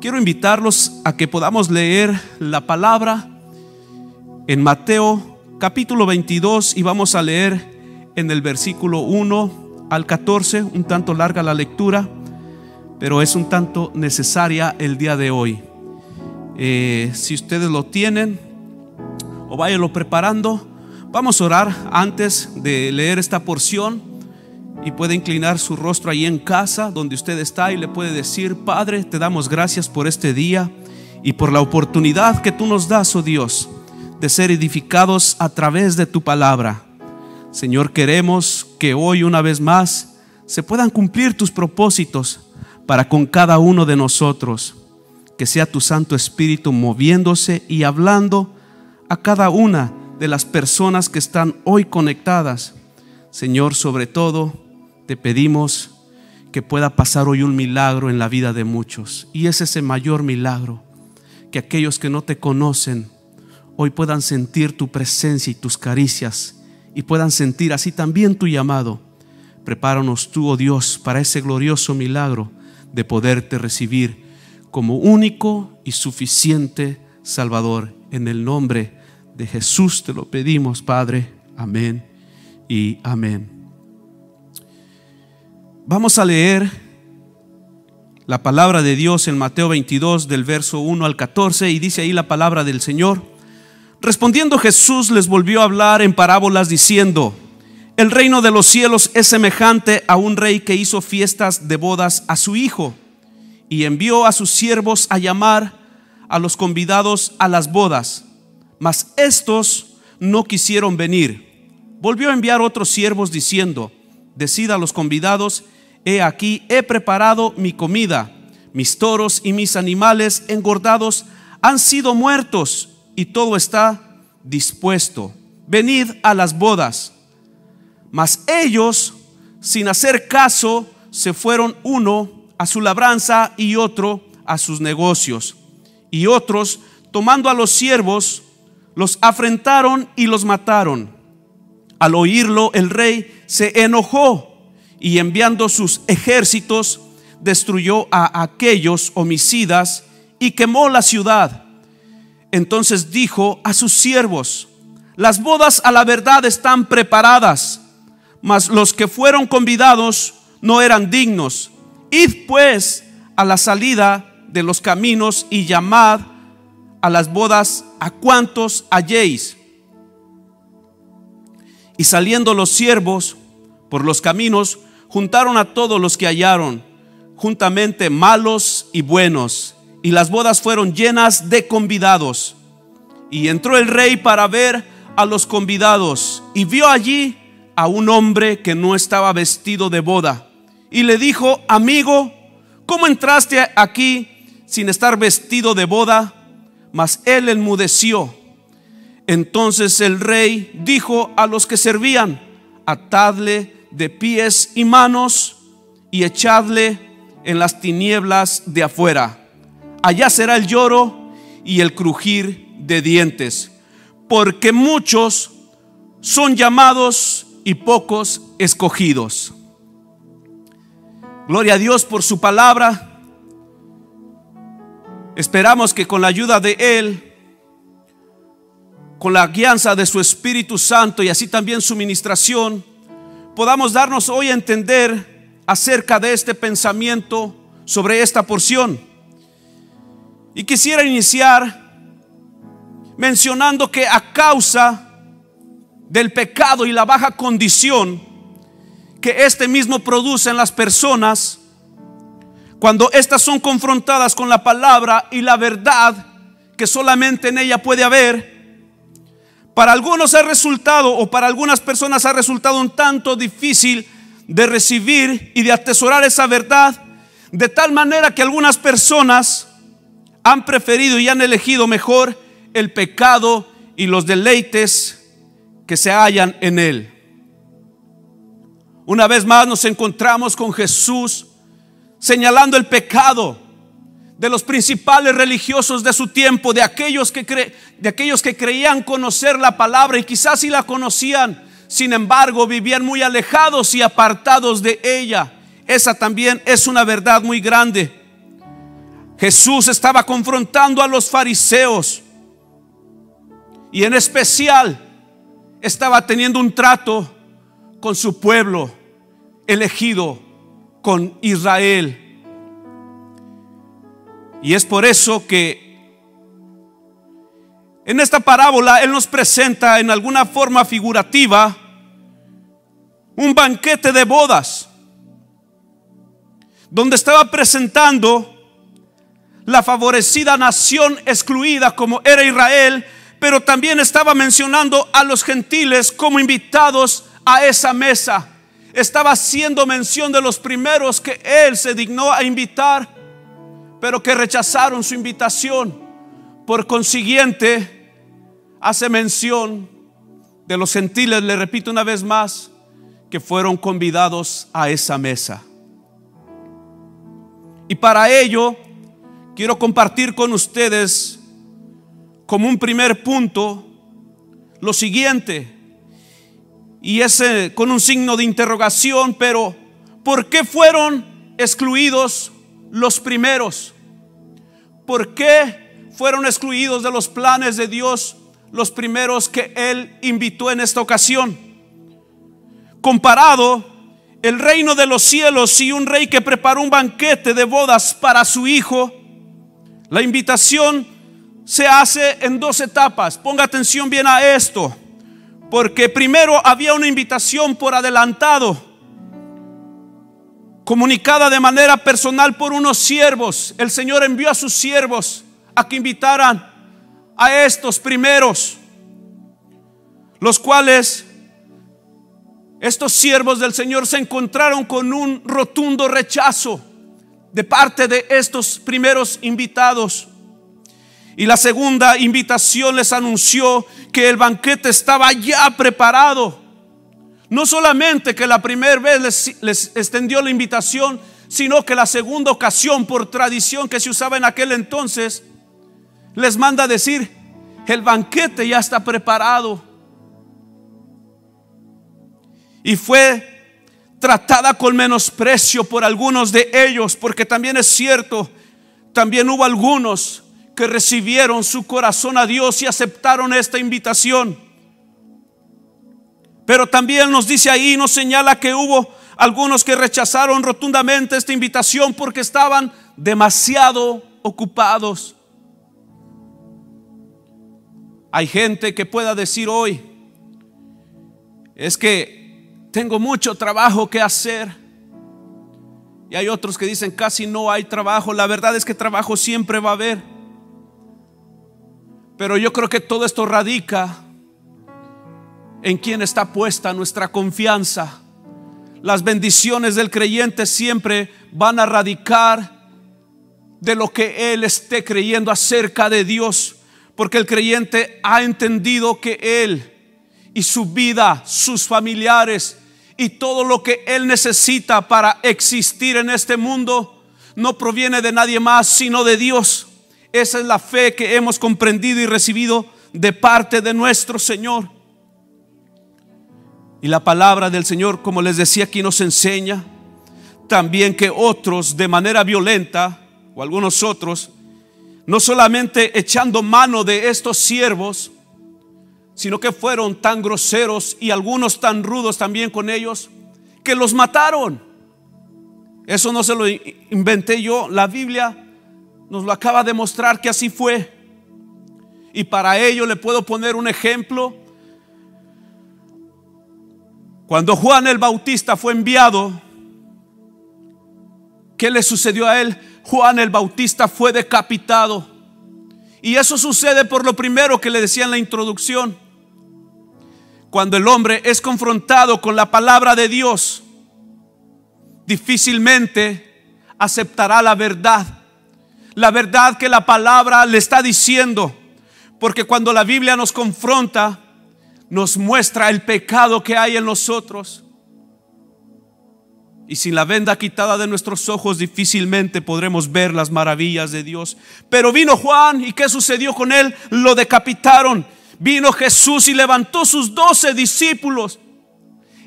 Quiero invitarlos a que podamos leer la palabra en Mateo capítulo 22 y vamos a leer en el versículo 1 al 14, un tanto larga la lectura, pero es un tanto necesaria el día de hoy. Eh, si ustedes lo tienen o váyanlo preparando, vamos a orar antes de leer esta porción y puede inclinar su rostro ahí en casa donde usted está y le puede decir, Padre, te damos gracias por este día y por la oportunidad que tú nos das, oh Dios, de ser edificados a través de tu palabra. Señor, queremos que hoy una vez más se puedan cumplir tus propósitos para con cada uno de nosotros. Que sea tu Santo Espíritu moviéndose y hablando a cada una de las personas que están hoy conectadas. Señor, sobre todo, te pedimos que pueda pasar hoy un milagro en la vida de muchos. Y es ese mayor milagro, que aquellos que no te conocen hoy puedan sentir tu presencia y tus caricias y puedan sentir así también tu llamado. Prepáranos tú, oh Dios, para ese glorioso milagro de poderte recibir como único y suficiente Salvador. En el nombre de Jesús te lo pedimos, Padre. Amén y amén. Vamos a leer la palabra de Dios en Mateo 22 del verso 1 al 14 y dice ahí la palabra del Señor. Respondiendo Jesús les volvió a hablar en parábolas diciendo, el reino de los cielos es semejante a un rey que hizo fiestas de bodas a su hijo y envió a sus siervos a llamar a los convidados a las bodas, mas estos no quisieron venir. Volvió a enviar otros siervos diciendo, decida a los convidados he aquí, he preparado mi comida, mis toros y mis animales engordados han sido muertos y todo está dispuesto. Venid a las bodas. Mas ellos, sin hacer caso, se fueron uno a su labranza y otro a sus negocios. Y otros, tomando a los siervos, los afrentaron y los mataron. Al oírlo, el rey se enojó y enviando sus ejércitos destruyó a aquellos homicidas y quemó la ciudad. Entonces dijo a sus siervos, las bodas a la verdad están preparadas, mas los que fueron convidados no eran dignos. Id pues a la salida de los caminos y llamad a las bodas a cuantos halléis. Y saliendo los siervos por los caminos, juntaron a todos los que hallaron, juntamente malos y buenos, y las bodas fueron llenas de convidados. Y entró el rey para ver a los convidados, y vio allí a un hombre que no estaba vestido de boda, y le dijo, amigo, ¿cómo entraste aquí sin estar vestido de boda? Mas él enmudeció. Entonces el rey dijo a los que servían, atadle de pies y manos y echadle en las tinieblas de afuera. Allá será el lloro y el crujir de dientes, porque muchos son llamados y pocos escogidos. Gloria a Dios por su palabra. Esperamos que con la ayuda de Él, con la guianza de su Espíritu Santo y así también su ministración, podamos darnos hoy a entender acerca de este pensamiento sobre esta porción. Y quisiera iniciar mencionando que a causa del pecado y la baja condición que este mismo produce en las personas, cuando éstas son confrontadas con la palabra y la verdad que solamente en ella puede haber, para algunos ha resultado o para algunas personas ha resultado un tanto difícil de recibir y de atesorar esa verdad, de tal manera que algunas personas han preferido y han elegido mejor el pecado y los deleites que se hallan en él. Una vez más nos encontramos con Jesús señalando el pecado de los principales religiosos de su tiempo, de aquellos que, creían conocer la palabra y quizás si la conocían, sin embargo vivían muy alejados y apartados de ella. Esa también es una verdad muy grande. Jesús estaba confrontando a los fariseos y en especial estaba teniendo un trato con su pueblo elegido, con Israel. Y es por eso que en esta parábola Él nos presenta en alguna forma figurativa un banquete de bodas, donde estaba presentando la favorecida nación excluida como era Israel, pero también estaba mencionando a los gentiles como invitados a esa mesa. Estaba haciendo mención de los primeros que Él se dignó a invitar, pero que rechazaron su invitación. Por consiguiente, hace mención de los gentiles, le repito una vez más, que fueron convidados a esa mesa. Y para ello quiero compartir con ustedes como un primer punto lo siguiente, y ese con un signo de interrogación, pero ¿por qué fueron excluidos los primeros? ¿Por qué fueron excluidos de los planes de Dios los primeros que él invitó en esta ocasión. Comparado el reino de los cielos y un rey que preparó un banquete de bodas para su hijo, la invitación se hace en dos etapas. Ponga atención bien a esto, porque primero había una invitación por adelantado, comunicada de manera personal por unos siervos. El Señor envió a sus siervos a que invitaran a estos primeros, los cuales estos siervos del Señor se encontraron con un rotundo rechazo de parte de estos primeros invitados. Y la segunda invitación les anunció que el banquete estaba ya preparado. No solamente que la primera vez les, extendió la invitación, sino que la segunda ocasión, por tradición que se usaba en aquel entonces, les manda decir, el banquete ya está preparado. Y fue tratada con menosprecio por algunos de ellos, porque también es cierto, también hubo algunos que recibieron su corazón a Dios y aceptaron esta invitación. Pero también nos dice ahí, nos señala que hubo algunos que rechazaron rotundamente esta invitación porque estaban demasiado ocupados. Hay gente que pueda decir hoy, es que tengo mucho trabajo que hacer. Y hay otros que dicen, casi no hay trabajo. La verdad es que trabajo siempre va a haber. Pero yo creo que todo esto radica en quien está puesta nuestra confianza. Las bendiciones del creyente siempre van a radicar de lo que él esté creyendo acerca de Dios. Porque el creyente ha entendido que Él y su vida, sus familiares y todo lo que Él necesita para existir en este mundo no proviene de nadie más sino de Dios. Esa es la fe que hemos comprendido y recibido de parte de nuestro Señor. Y la palabra del Señor, como les decía aquí, nos enseña también que otros de manera violenta, o algunos otros, no solamente echando mano de estos siervos, sino que fueron tan groseros y algunos tan rudos también con ellos, que los mataron. Eso no se lo inventé yo, la Biblia nos lo acaba de mostrar que así fue. Y para ello le puedo poner un ejemplo. Cuando Juan el Bautista fue enviado, ¿qué le sucedió a él? Juan el Bautista fue decapitado. Y eso sucede por lo primero que le decía en la introducción. Cuando el hombre es confrontado con la palabra de Dios, difícilmente aceptará la verdad. La verdad que la palabra le está diciendo. Porque cuando la Biblia nos confronta, nos muestra el pecado que hay en nosotros. Y sin la venda quitada de nuestros ojos difícilmente podremos ver las maravillas de Dios. Pero vino Juan y ¿qué sucedió con él? Lo decapitaron. Vino Jesús y levantó sus doce discípulos.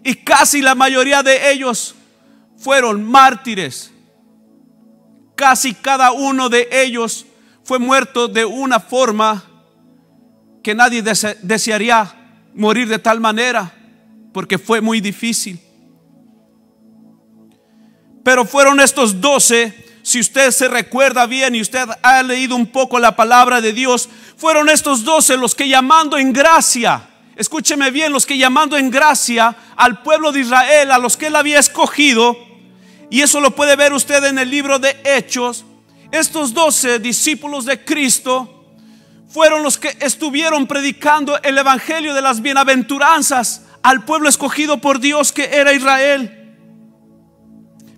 Y casi la mayoría de ellos fueron mártires. casi cada uno de ellos fue muerto de una forma que nadie desearía morir de tal manera, porque fue muy difícil. Pero fueron estos doce, si usted se recuerda bien y usted ha leído un poco la palabra de Dios, fueron estos doce los que llamando en gracia, escúcheme bien, los que llamando en gracia al pueblo de Israel, a los que él había escogido, y eso lo puede ver usted en el libro de Hechos, estos doce discípulos de Cristo fueron los que estuvieron predicando el Evangelio de las bienaventuranzas al pueblo escogido por Dios que era Israel.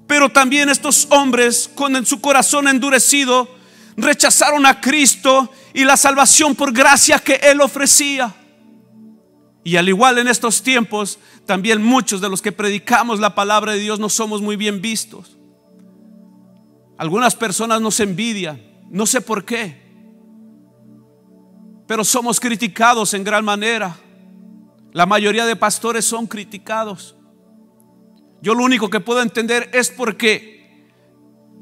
Pero también estos hombres con su corazón endurecido rechazaron a Cristo y la salvación por gracia que Él ofrecía. Y al igual en estos tiempos, también muchos de los que predicamos la palabra de Dios no somos muy bien vistos. Algunas personas nos envidian, no sé por qué, pero somos criticados en gran manera. La mayoría de pastores son criticados. Yo lo único que puedo entender es porque,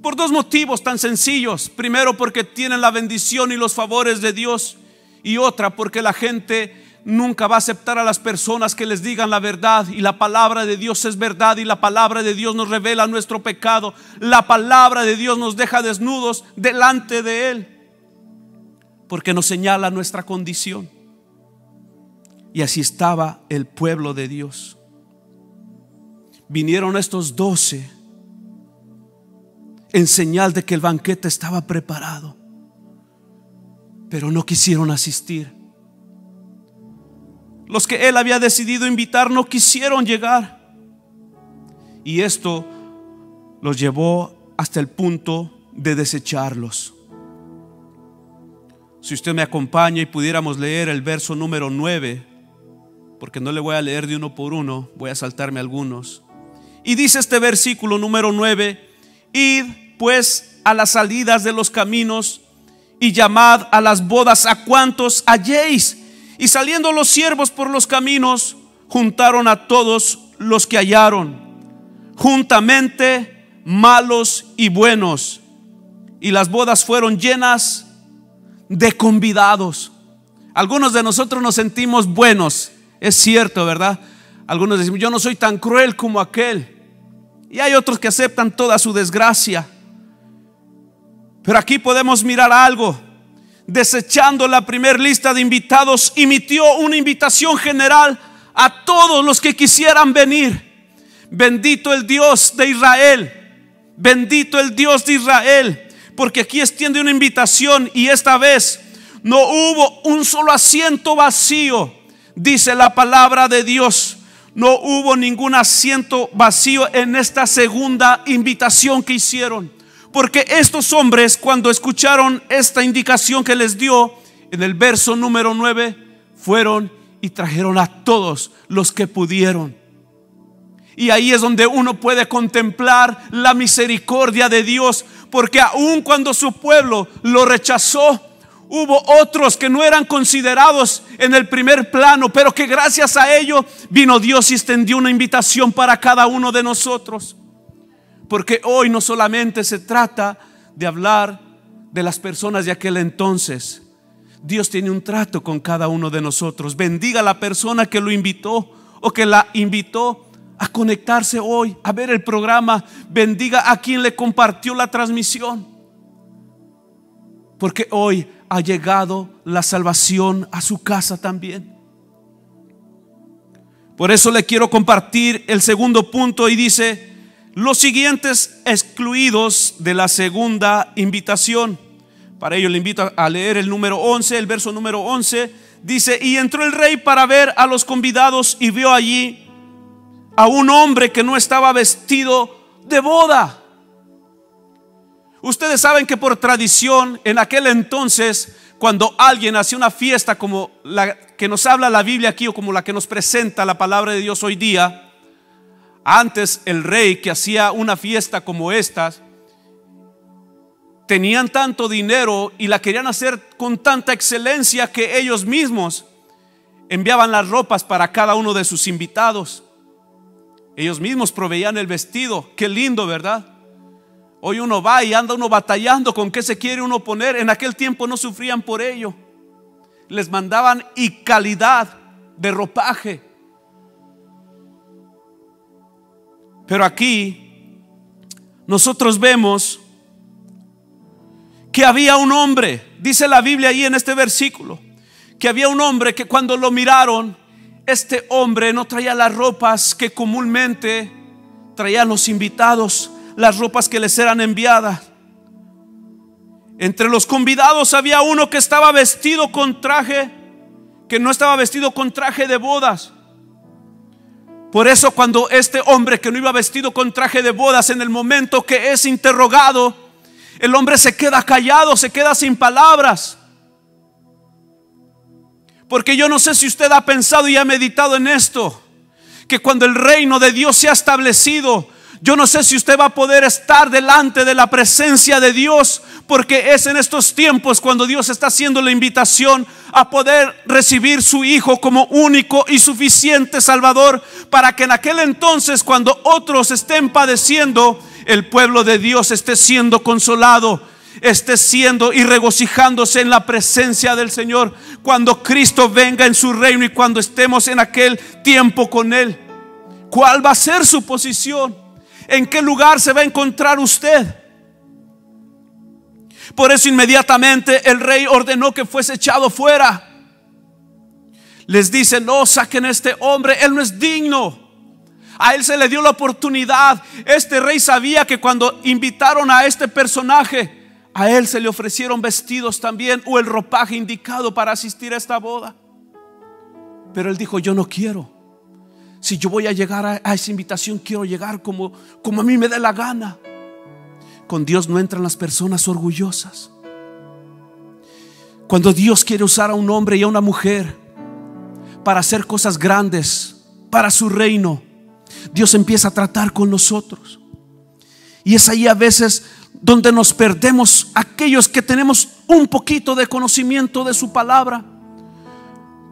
por dos motivos tan sencillos. Primero, porque tienen la bendición y los favores de Dios. Y otra, porque la gente nunca va a aceptar a las personas que les digan la verdad. Y la palabra de Dios es verdad y la palabra de Dios nos revela nuestro pecado. La palabra de Dios nos deja desnudos delante de Él. Porque nos señala nuestra condición. Y así estaba el pueblo de Dios vinieron estos doce en señal de que el banquete estaba preparado, pero no quisieron asistir. Los que él había decidido invitar no quisieron llegar. Y esto los llevó hasta el punto de desecharlos. Si usted me acompaña y pudiéramos leer el verso número 9, porque no le voy a leer de uno por uno, voy a saltarme algunos. Y dice este versículo número 9, id pues a las salidas de los caminos y llamad a las bodas a cuantos halléis. Y saliendo los siervos por los caminos, juntaron a todos los que hallaron, juntamente malos y buenos. Y las bodas fueron llenas de convidados. Algunos de nosotros nos sentimos buenos, es cierto, ¿verdad? Algunos decimos, yo no soy tan cruel como aquel. Y hay otros que aceptan toda su desgracia. Pero aquí podemos mirar algo. Desechando la primera lista de invitados, emitió una invitación general a todos los que quisieran venir. Bendito el Dios de Israel. Bendito el Dios de Israel. Porque aquí extiende una invitación y esta vez no hubo un solo asiento vacío. Dice la palabra de Dios no hubo ningún asiento vacío en esta segunda invitación que hicieron. Porque estos hombres cuando escucharon esta indicación que les dio en el verso número 9, fueron y trajeron a todos los que pudieron. Y ahí es donde uno puede contemplar la misericordia de Dios, porque aun cuando su pueblo lo rechazó, Hubo otros que no eran considerados en el primer plano, pero que gracias a ello vino Dios y extendió una invitación para cada uno de nosotros. Porque hoy no solamente se trata de hablar de las personas de aquel entonces. Dios tiene un trato con cada uno de nosotros. Bendiga a la persona que lo invitó o que la invitó a conectarse hoy, a ver el programa. Bendiga a quien le compartió la transmisión. Porque hoy ha llegado la salvación a su casa también. Por eso le quiero compartir el segundo punto y dice, los siguientes excluidos de la segunda invitación. Para ello le invito a leer el número 11, el verso número 11. Dice, y entró el rey para ver a los convidados y vio allí a un hombre que no estaba vestido de boda. Ustedes saben que por tradición, en aquel entonces, cuando alguien hacía una fiesta como la que nos habla la Biblia aquí o como la que nos presenta la palabra de Dios hoy día, antes el rey que hacía una fiesta como esta, tenían tanto dinero y la querían hacer con tanta excelencia que ellos mismos enviaban las ropas para cada uno de sus invitados. Ellos mismos proveían el vestido. Qué lindo, ¿verdad? Hoy uno va y anda uno batallando con qué se quiere uno poner. En aquel tiempo no sufrían por ello. Les mandaban y calidad de ropaje. Pero aquí nosotros vemos que había un hombre, dice la Biblia ahí en este versículo, que había un hombre que cuando lo miraron, este hombre no traía las ropas que comúnmente traían los invitados, las ropas que les eran enviadas. Entre los convidados había uno que estaba vestido con traje, que no estaba vestido con traje de bodas. Por eso cuando este hombre que no iba vestido con traje de bodas, en el momento que es interrogado, el hombre se queda callado, se queda sin palabras. Porque yo no sé si usted ha pensado y ha meditado en esto, que cuando el reino de Dios se ha establecido, yo no sé si usted va a poder estar delante de la presencia de Dios, porque es en estos tiempos cuando Dios está haciendo la invitación a poder recibir su Hijo como único y suficiente Salvador, para que en aquel entonces, cuando otros estén padeciendo, el pueblo de Dios esté siendo consolado, esté siendo y regocijándose en la presencia del Señor, cuando Cristo venga en su reino y cuando estemos en aquel tiempo con Él. ¿Cuál va a ser su posición? en qué lugar se va a encontrar usted. Por eso inmediatamente el rey ordenó que fuese echado fuera. Les dice, no saquen a este hombre, él no es digno. A él se le dio la oportunidad. Este rey sabía que cuando invitaron a este personaje, a él se le ofrecieron vestidos también o el ropaje indicado para asistir a esta boda. Pero él dijo, yo no quiero. Si yo voy a llegar a, esa invitación, quiero llegar como, como a mí me dé la gana. Con Dios no entran las personas orgullosas. Cuando Dios quiere usar a un hombre y a una mujer para hacer cosas grandes para su reino, Dios empieza a tratar con nosotros. Y es ahí a veces donde nos perdemos aquellos que tenemos un poquito de conocimiento de su palabra.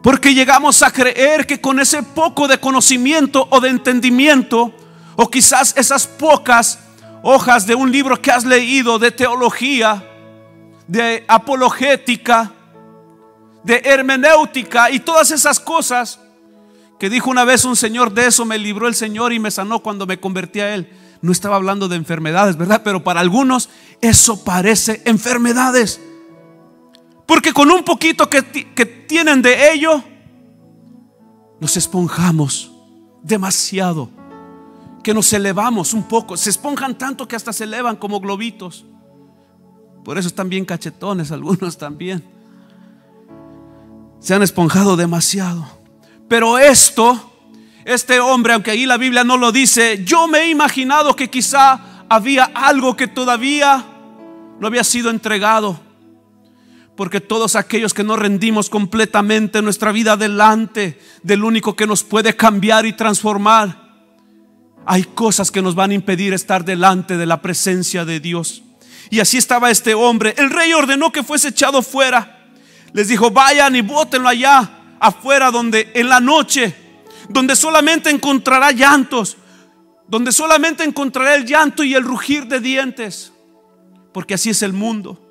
Porque llegamos a creer que con ese poco de conocimiento o de entendimiento, o quizás esas pocas hojas de un libro que has leído de teología, de apologética, de hermenéutica y todas esas cosas, que dijo una vez un señor, de eso me libró el Señor y me sanó cuando me convertí a Él. No estaba hablando de enfermedades, ¿verdad? Pero para algunos eso parece enfermedades. Porque con un poquito que, tienen de ello, nos esponjamos demasiado. Que nos elevamos un poco. Se esponjan tanto que hasta se elevan como globitos. Por eso están bien cachetones algunos también. Se han esponjado demasiado. Pero esto, este hombre, aunque ahí la Biblia no lo dice, yo me he imaginado que quizá había algo que todavía no había sido entregado porque todos aquellos que no rendimos completamente nuestra vida delante del único que nos puede cambiar y transformar, hay cosas que nos van a impedir estar delante de la presencia de Dios. Y así estaba este hombre. El rey ordenó que fuese echado fuera. Les dijo, vayan y bótenlo allá, afuera, donde en la noche, donde solamente encontrará llantos, donde solamente encontrará el llanto y el rugir de dientes, porque así es el mundo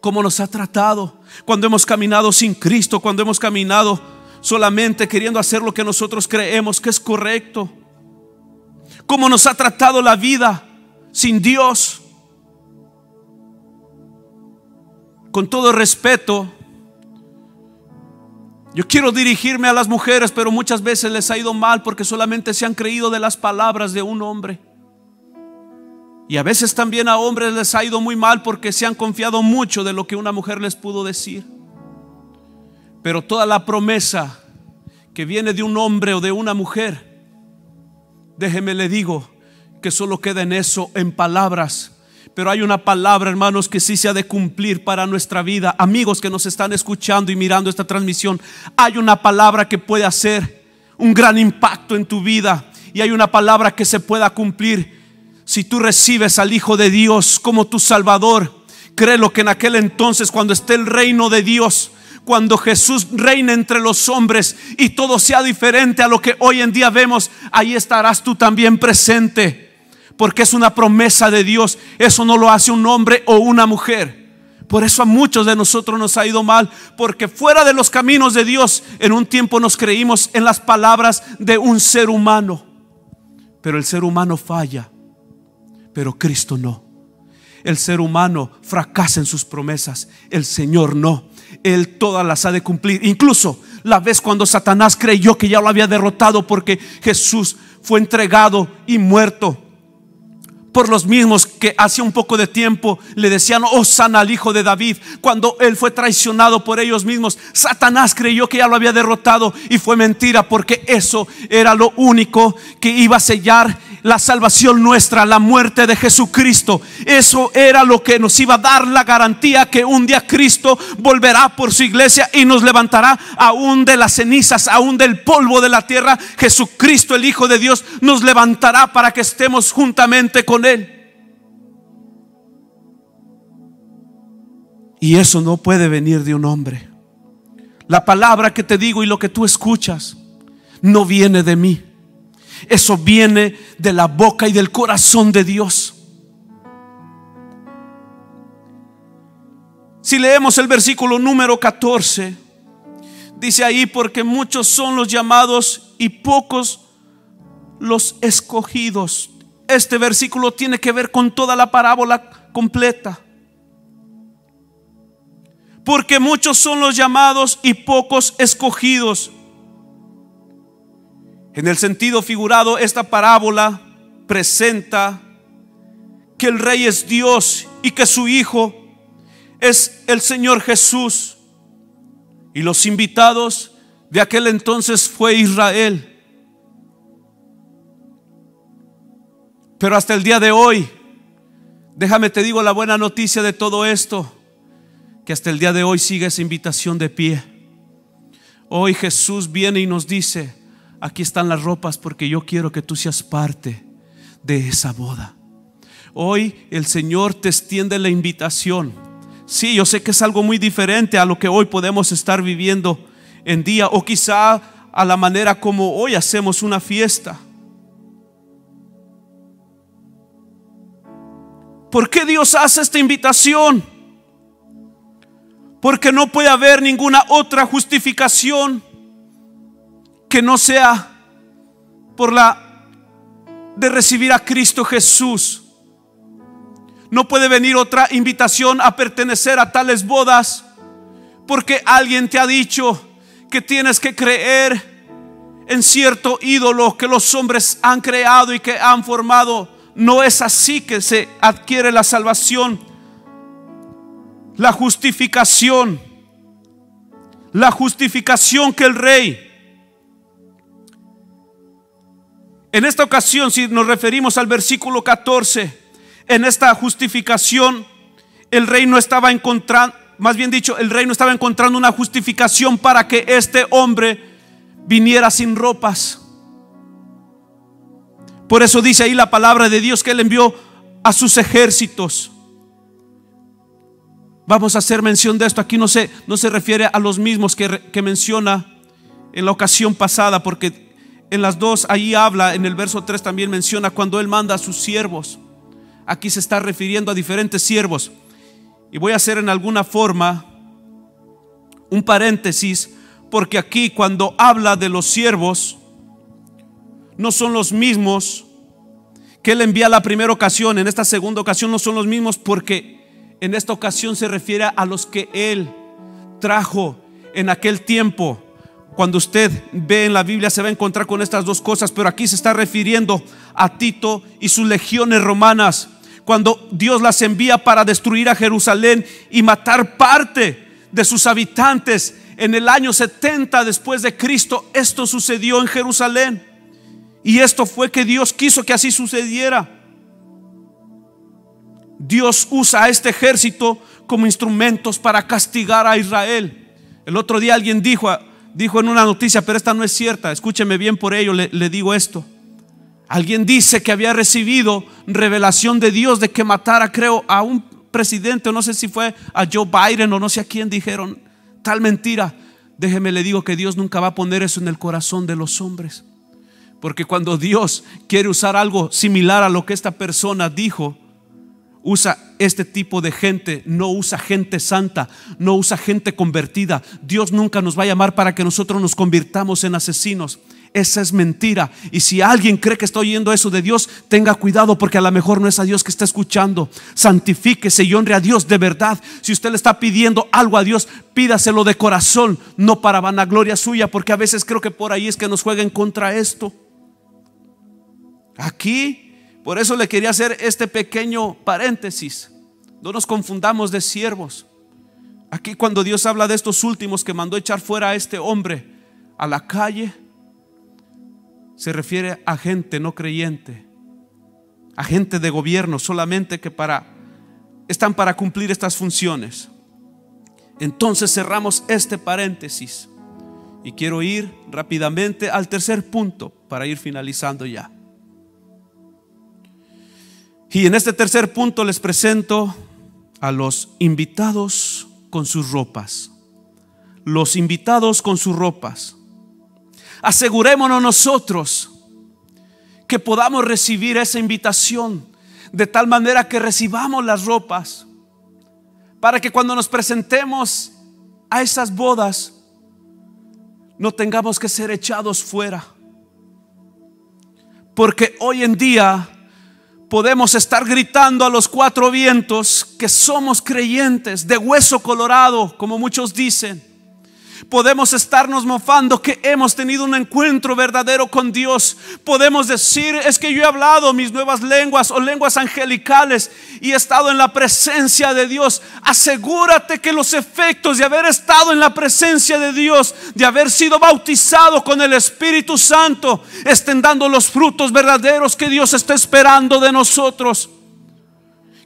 cómo nos ha tratado cuando hemos caminado sin Cristo, cuando hemos caminado solamente queriendo hacer lo que nosotros creemos que es correcto. Cómo nos ha tratado la vida sin Dios. Con todo respeto, yo quiero dirigirme a las mujeres, pero muchas veces les ha ido mal porque solamente se han creído de las palabras de un hombre. Y a veces también a hombres les ha ido muy mal porque se han confiado mucho de lo que una mujer les pudo decir. Pero toda la promesa que viene de un hombre o de una mujer, déjeme le digo que solo queda en eso, en palabras. Pero hay una palabra, hermanos, que sí se ha de cumplir para nuestra vida. Amigos que nos están escuchando y mirando esta transmisión, hay una palabra que puede hacer un gran impacto en tu vida. Y hay una palabra que se pueda cumplir si tú recibes al Hijo de Dios como tu Salvador, créelo que en aquel entonces, cuando esté el reino de Dios, cuando Jesús reine entre los hombres y todo sea diferente a lo que hoy en día vemos, ahí estarás tú también presente. Porque es una promesa de Dios. Eso no lo hace un hombre o una mujer. Por eso a muchos de nosotros nos ha ido mal, porque fuera de los caminos de Dios, en un tiempo nos creímos en las palabras de un ser humano. Pero el ser humano falla, pero Cristo no. El ser humano fracasa en sus promesas, el Señor no. Él todas las ha de cumplir. Incluso la vez cuando Satanás creyó que ya lo había derrotado porque Jesús fue entregado y muerto por los mismos que hace un poco de tiempo le decían, oh sana al hijo de David, cuando él fue traicionado por ellos mismos. Satanás creyó que ya lo había derrotado y fue mentira porque eso era lo único que iba a sellar la salvación nuestra, la muerte de Jesucristo. Eso era lo que nos iba a dar la garantía que un día Cristo volverá por su iglesia y nos levantará aún de las cenizas, aún del polvo de la tierra. Jesucristo, el Hijo de Dios, nos levantará para que estemos juntamente con Él. Y eso no puede venir de un hombre. La palabra que te digo y lo que tú escuchas no viene de mí eso viene de la boca y del corazón de Dios. Si leemos el versículo número 14, dice ahí, porque muchos son los llamados y pocos los escogidos. Este versículo tiene que ver con toda la parábola completa. Porque muchos son los llamados y pocos escogidos. En el sentido figurado, esta parábola presenta que el rey es Dios y que su hijo es el Señor Jesús. Y los invitados de aquel entonces fue Israel. Pero hasta el día de hoy, déjame te digo la buena noticia de todo esto, que hasta el día de hoy sigue esa invitación de pie. Hoy Jesús viene y nos dice, aquí están las ropas porque yo quiero que tú seas parte de esa boda. Hoy el Señor te extiende la invitación. Sí, yo sé que es algo muy diferente a lo que hoy podemos estar viviendo en día o quizá a la manera como hoy hacemos una fiesta. ¿Por qué Dios hace esta invitación? Porque no puede haber ninguna otra justificación que no sea por la de recibir a Cristo Jesús. No puede venir otra invitación a pertenecer a tales bodas porque alguien te ha dicho que tienes que creer en cierto ídolo que los hombres han creado y que han formado. No es así que se adquiere la salvación, la justificación, la justificación que el rey En esta ocasión, si nos referimos al versículo 14, en esta justificación, el rey no estaba encontrando, más bien dicho, el rey no estaba encontrando una justificación para que este hombre viniera sin ropas. Por eso dice ahí la palabra de Dios que él envió a sus ejércitos. Vamos a hacer mención de esto. Aquí no se, no se refiere a los mismos que menciona en la ocasión pasada, porque en las dos, ahí habla, en el verso 3 también menciona cuando Él manda a sus siervos. Aquí se está refiriendo a diferentes siervos. Y voy a hacer en alguna forma un paréntesis, porque aquí cuando habla de los siervos, no son los mismos que Él envía la primera ocasión. En esta segunda ocasión no son los mismos porque en esta ocasión se refiere a los que Él trajo en aquel tiempo cuando usted ve en la Biblia se va a encontrar con estas dos cosas, pero aquí se está refiriendo a Tito y sus legiones romanas. Cuando Dios las envía para destruir a Jerusalén y matar parte de sus habitantes en el año 70 después de Cristo, esto sucedió en Jerusalén. Y esto fue que Dios quiso que así sucediera. Dios usa a este ejército como instrumentos para castigar a Israel. El otro día alguien dijo, dijo en una noticia, pero esta no es cierta, escúcheme bien por ello, le, digo esto. Alguien dice que había recibido revelación de Dios de que matara, creo, a un presidente, no sé si fue a Joe Biden o no sé a quién dijeron, tal mentira. Déjeme le digo que Dios nunca va a poner eso en el corazón de los hombres. Porque cuando Dios quiere usar algo similar a lo que esta persona dijo, usa este tipo de gente, no usa gente santa, no usa gente convertida. Dios nunca nos va a llamar para que nosotros nos convirtamos en asesinos. Esa es mentira. Y si alguien cree que está oyendo eso de Dios, tenga cuidado porque a lo mejor no es a Dios que está escuchando. Santifíquese y honre a Dios de verdad. Si usted le está pidiendo algo a Dios, pídaselo de corazón, no para vanagloria suya, porque a veces creo que por ahí es que nos jueguen contra esto. Aquí, por eso le quería hacer este pequeño paréntesis. No nos confundamos de siervos. Aquí cuando Dios habla de estos últimos que mandó echar fuera a este hombre a la calle, se refiere a gente no creyente, a gente de gobierno solamente que para están para cumplir estas funciones. Entonces cerramos este paréntesis y quiero ir rápidamente al tercer punto para ir finalizando ya. Y en este tercer punto les presento a los invitados con sus ropas. Los invitados con sus ropas. Asegurémonos nosotros que podamos recibir esa invitación de tal manera que recibamos las ropas para que cuando nos presentemos a esas bodas no tengamos que ser echados fuera. Porque hoy en día podemos estar gritando a los cuatro vientos que somos creyentes de hueso colorado, como muchos dicen. Podemos estarnos mofando que hemos tenido un encuentro verdadero con Dios. Podemos decir, es que yo he hablado mis nuevas lenguas o lenguas angelicales y he estado en la presencia de Dios. Asegúrate que los efectos de haber estado en la presencia de Dios, de haber sido bautizado con el Espíritu Santo, estén dando los frutos verdaderos que Dios está esperando de nosotros.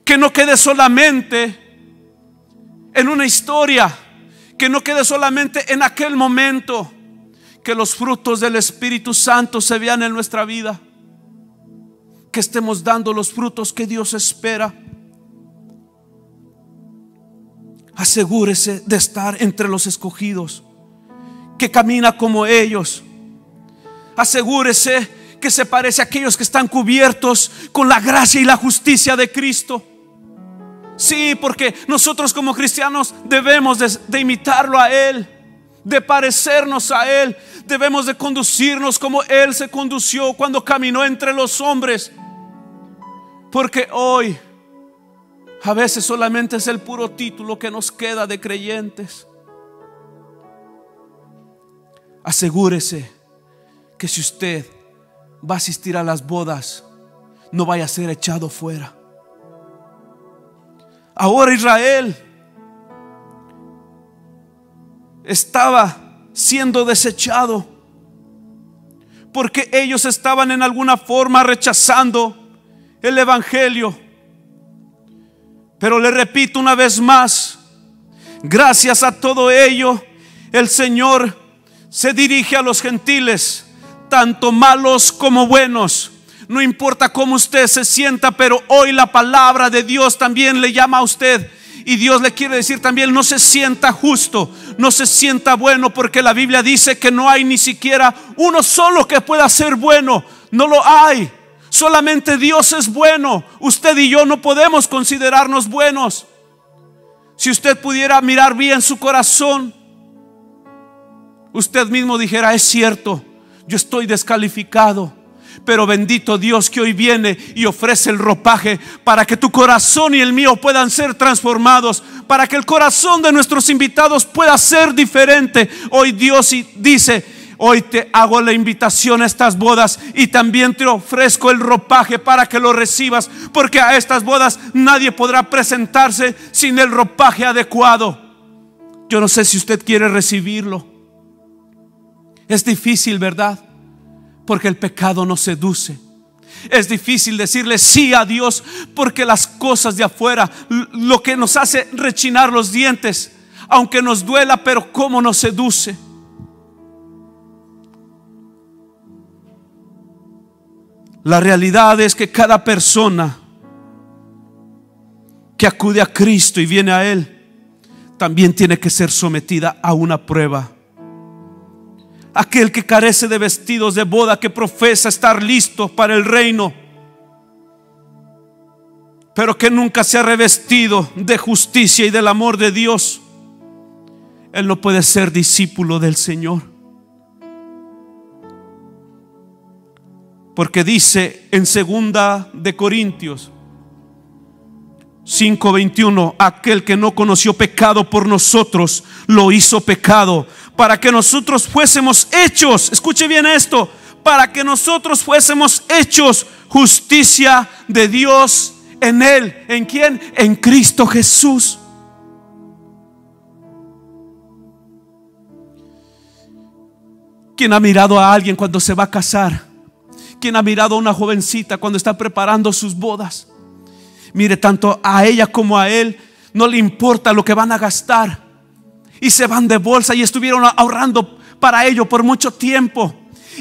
Que no quede solamente en una historia que no quede solamente en aquel momento, que los frutos del Espíritu Santo se vean en nuestra vida, que estemos dando los frutos que Dios espera. Asegúrese de estar entre los escogidos, que camina como ellos. Asegúrese que se parece a aquellos que están cubiertos con la gracia y la justicia de Cristo. Sí, porque nosotros como cristianos debemos de, imitarlo a Él, de parecernos a Él, debemos de conducirnos como Él se condució cuando caminó entre los hombres. Porque hoy a veces solamente es el puro título que nos queda de creyentes. Asegúrese que si usted va a asistir a las bodas, no vaya a ser echado fuera. Ahora Israel estaba siendo desechado porque ellos estaban en alguna forma rechazando el Evangelio. Pero le repito una vez más, gracias a todo ello, el Señor se dirige a los gentiles, tanto malos como buenos no importa cómo usted se sienta, pero hoy la palabra de Dios también le llama a usted. Y Dios le quiere decir también, no se sienta justo, no se sienta bueno, porque la Biblia dice que no hay ni siquiera uno solo que pueda ser bueno. No lo hay. Solamente Dios es bueno. Usted y yo no podemos considerarnos buenos. Si usted pudiera mirar bien su corazón, usted mismo dijera, es cierto, yo estoy descalificado. Pero bendito Dios que hoy viene y ofrece el ropaje para que tu corazón y el mío puedan ser transformados, para que el corazón de nuestros invitados pueda ser diferente. Hoy Dios dice, hoy te hago la invitación a estas bodas y también te ofrezco el ropaje para que lo recibas, porque a estas bodas nadie podrá presentarse sin el ropaje adecuado. Yo no sé si usted quiere recibirlo. Es difícil, ¿verdad? Porque el pecado nos seduce. Es difícil decirle sí a Dios porque las cosas de afuera, lo que nos hace rechinar los dientes, aunque nos duela, pero cómo nos seduce. La realidad es que cada persona que acude a Cristo y viene a Él, también tiene que ser sometida a una prueba. Aquel que carece de vestidos de boda, que profesa estar listo para el reino, pero que nunca se ha revestido de justicia y del amor de Dios, él no puede ser discípulo del Señor. Porque dice en segunda de Corintios 5:21, aquel que no conoció pecado por nosotros, lo hizo pecado para que nosotros fuésemos hechos, escuche bien esto, para que nosotros fuésemos hechos justicia de Dios en él, ¿en quién? En Cristo Jesús. ¿Quién ha mirado a alguien cuando se va a casar? ¿Quién ha mirado a una jovencita cuando está preparando sus bodas? Mire, tanto a ella como a él no le importa lo que van a gastar. Y se van de bolsa y estuvieron ahorrando para ello por mucho tiempo.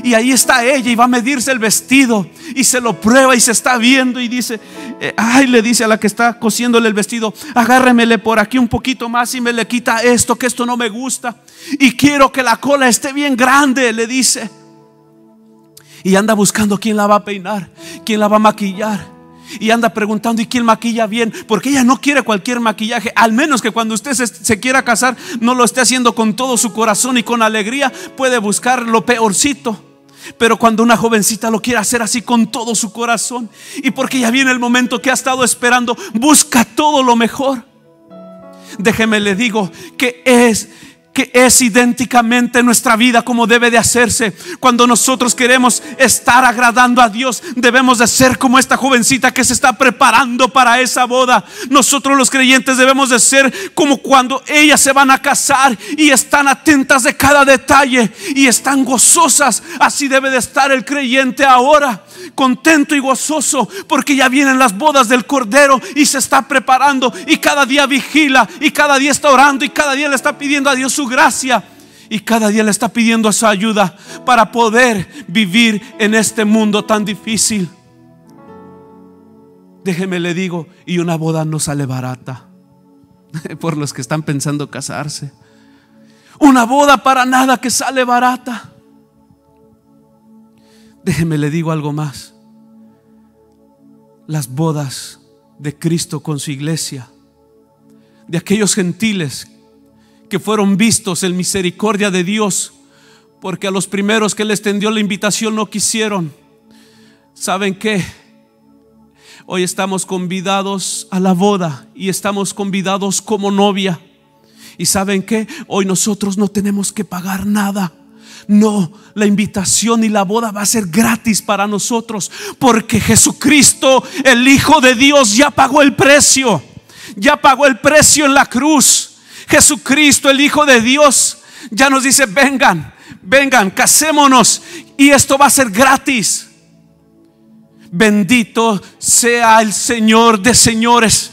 Y ahí está ella y va a medirse el vestido y se lo prueba y se está viendo y dice, eh, ay, le dice a la que está cosiéndole el vestido, agárremele por aquí un poquito más y me le quita esto, que esto no me gusta. Y quiero que la cola esté bien grande, le dice. Y anda buscando quién la va a peinar, quién la va a maquillar y anda preguntando, ¿y quién maquilla bien? Porque ella no quiere cualquier maquillaje, al menos que cuando usted se, quiera casar no lo esté haciendo con todo su corazón y con alegría, puede buscar lo peorcito. Pero cuando una jovencita lo quiere hacer así con todo su corazón y porque ya viene el momento que ha estado esperando, busca todo lo mejor. Déjeme le digo que es que es idénticamente nuestra vida como debe de hacerse. Cuando nosotros queremos estar agradando a Dios, debemos de ser como esta jovencita que se está preparando para esa boda. Nosotros los creyentes debemos de ser como cuando ellas se van a casar y están atentas de cada detalle y están gozosas. Así debe de estar el creyente ahora contento y gozoso porque ya vienen las bodas del Cordero y se está preparando y cada día vigila y cada día está orando y cada día le está pidiendo a Dios su gracia y cada día le está pidiendo su ayuda para poder vivir en este mundo tan difícil. Déjeme le digo, y una boda no sale barata por los que están pensando casarse. Una boda para nada que sale barata. Déjeme le digo algo más. Las bodas de Cristo con su iglesia, de aquellos gentiles que fueron vistos en misericordia de Dios, porque a los primeros que les tendió la invitación no quisieron. ¿Saben qué? Hoy estamos convidados a la boda y estamos convidados como novia. ¿Y saben qué? Hoy nosotros no tenemos que pagar nada. No, la invitación y la boda va a ser gratis para nosotros porque Jesucristo, el Hijo de Dios, ya pagó el precio. Ya pagó el precio en la cruz. Jesucristo, el Hijo de Dios, ya nos dice, vengan, vengan, casémonos y esto va a ser gratis. Bendito sea el Señor de señores.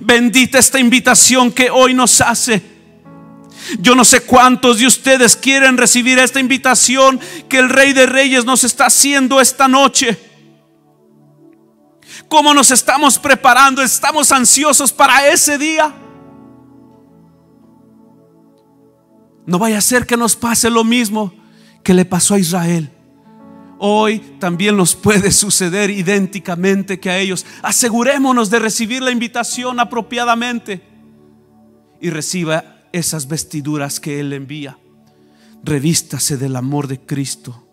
Bendita esta invitación que hoy nos hace. Yo no sé cuántos de ustedes quieren recibir esta invitación que el Rey de Reyes nos está haciendo esta noche. ¿Cómo nos estamos preparando? ¿Estamos ansiosos para ese día? No vaya a ser que nos pase lo mismo que le pasó a Israel. Hoy también nos puede suceder idénticamente que a ellos. Asegurémonos de recibir la invitación apropiadamente y reciba esas vestiduras que Él envía. Revístase del amor de Cristo.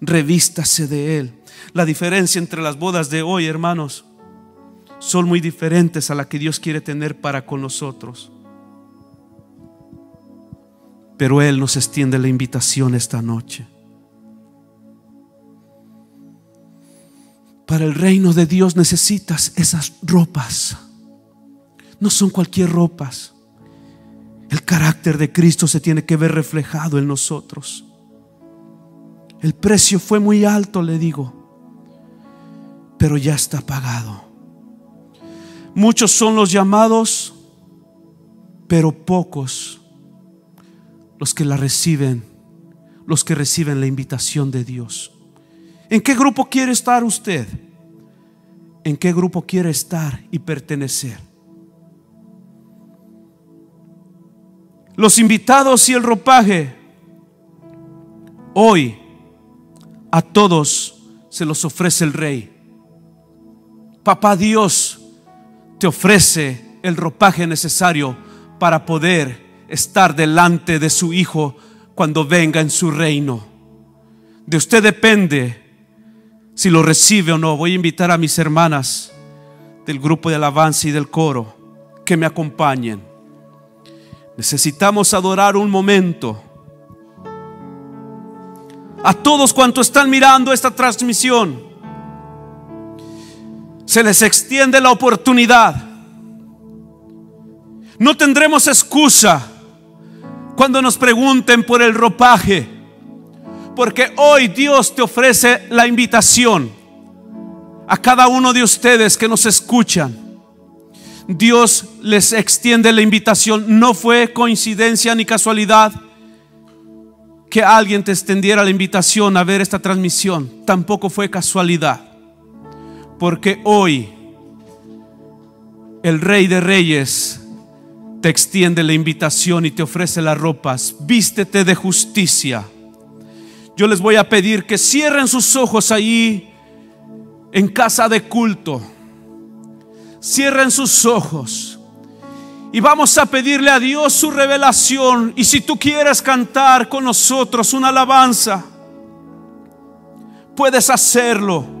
Revístase de Él. La diferencia entre las bodas de hoy, hermanos, son muy diferentes a la que Dios quiere tener para con nosotros. Pero Él nos extiende la invitación esta noche. Para el reino de Dios necesitas esas ropas. No son cualquier ropas. El carácter de Cristo se tiene que ver reflejado en nosotros. El precio fue muy alto, le digo, pero ya está pagado. Muchos son los llamados, pero pocos los que la reciben, los que reciben la invitación de Dios. ¿En qué grupo quiere estar usted? ¿En qué grupo quiere estar y pertenecer? Los invitados y el ropaje Hoy a todos se los ofrece el rey. Papá Dios te ofrece el ropaje necesario para poder estar delante de su Hijo cuando venga en su reino. De usted depende si lo recibe o no. Voy a invitar a mis hermanas del grupo de alabanza y del coro que me acompañen. Necesitamos adorar un momento. A todos cuantos están mirando esta transmisión, se les extiende la oportunidad. No tendremos excusa cuando nos pregunten por el ropaje, porque hoy Dios te ofrece la invitación a cada uno de ustedes que nos escuchan. Dios les extiende la invitación. No fue coincidencia ni casualidad que alguien te extendiera la invitación a ver esta transmisión. Tampoco fue casualidad. Porque hoy el Rey de Reyes te extiende la invitación y te ofrece las ropas. Vístete de justicia. Yo les voy a pedir que cierren sus ojos ahí en casa de culto. Cierren sus ojos. Y vamos a pedirle a Dios su revelación. Y si tú quieres cantar con nosotros una alabanza, puedes hacerlo.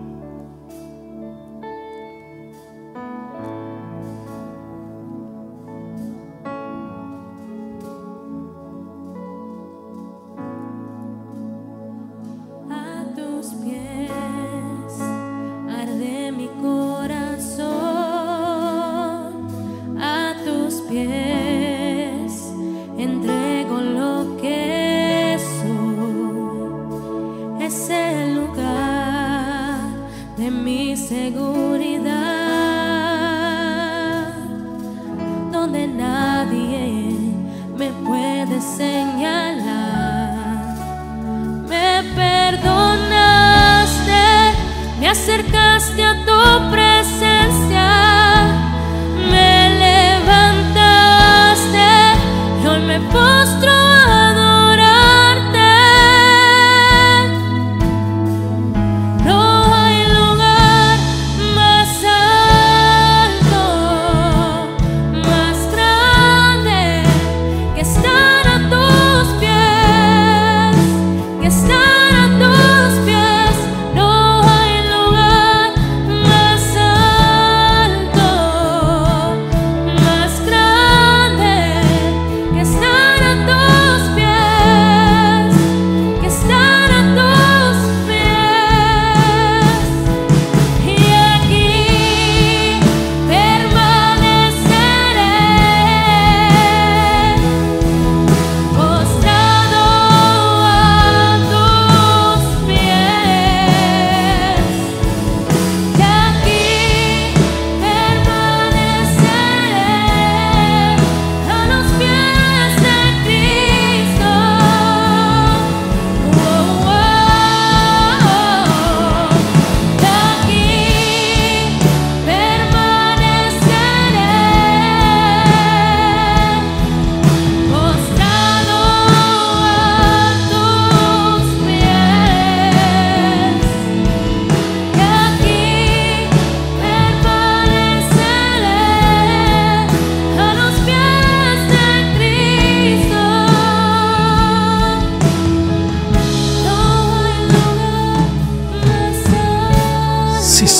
acercaste a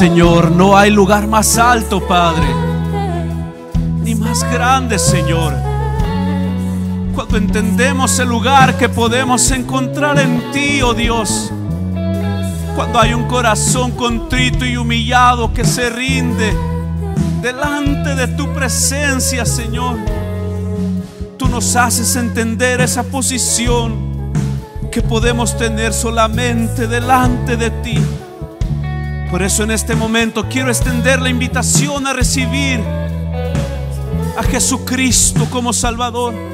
Señor, no hay lugar más alto, Padre, ni más grande, Señor. Cuando entendemos el lugar que podemos encontrar en ti, oh Dios. Cuando hay un corazón contrito y humillado que se rinde delante de tu presencia, Señor. Tú nos haces entender esa posición que podemos tener solamente delante de ti. Por eso en este momento quiero extender la invitación a recibir a Jesucristo como Salvador.